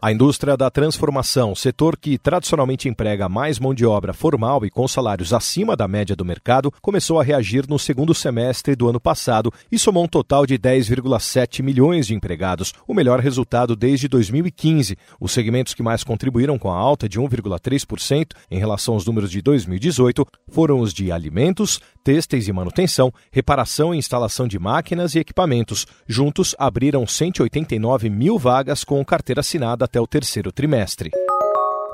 A indústria da transformação, setor que tradicionalmente emprega mais mão de obra formal e com salários acima da média do mercado, começou a reagir no segundo semestre do ano passado e somou um total de 10,7 milhões de empregados, o melhor resultado desde 2015. Os segmentos que mais contribuíram com a alta de 1,3% em relação aos números de 2018 foram os de alimentos, têxteis e manutenção, reparação e instalação de máquinas e equipamentos. Juntos abriram 189 mil vagas com carteira assinada até o terceiro trimestre.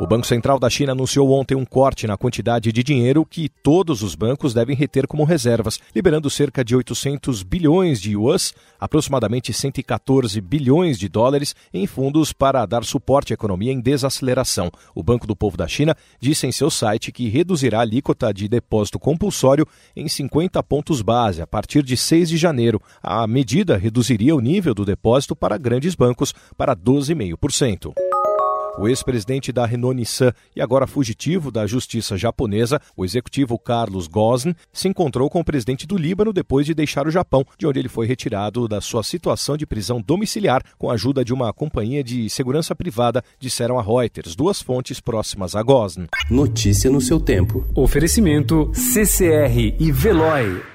O Banco Central da China anunciou ontem um corte na quantidade de dinheiro que todos os bancos devem reter como reservas, liberando cerca de 800 bilhões de yuans, aproximadamente 114 bilhões de dólares, em fundos para dar suporte à economia em desaceleração. O Banco do Povo da China disse em seu site que reduzirá a alíquota de depósito compulsório em 50 pontos base a partir de 6 de janeiro. A medida reduziria o nível do depósito para grandes bancos para 12,5%. O ex-presidente da Renault Nissan e agora fugitivo da justiça japonesa, o executivo Carlos Ghosn, se encontrou com o presidente do Líbano depois de deixar o Japão, de onde ele foi retirado da sua situação de prisão domiciliar com a ajuda de uma companhia de segurança privada, disseram a Reuters, duas fontes próximas a Ghosn. Notícia no seu tempo. Oferecimento CCR e Veloy.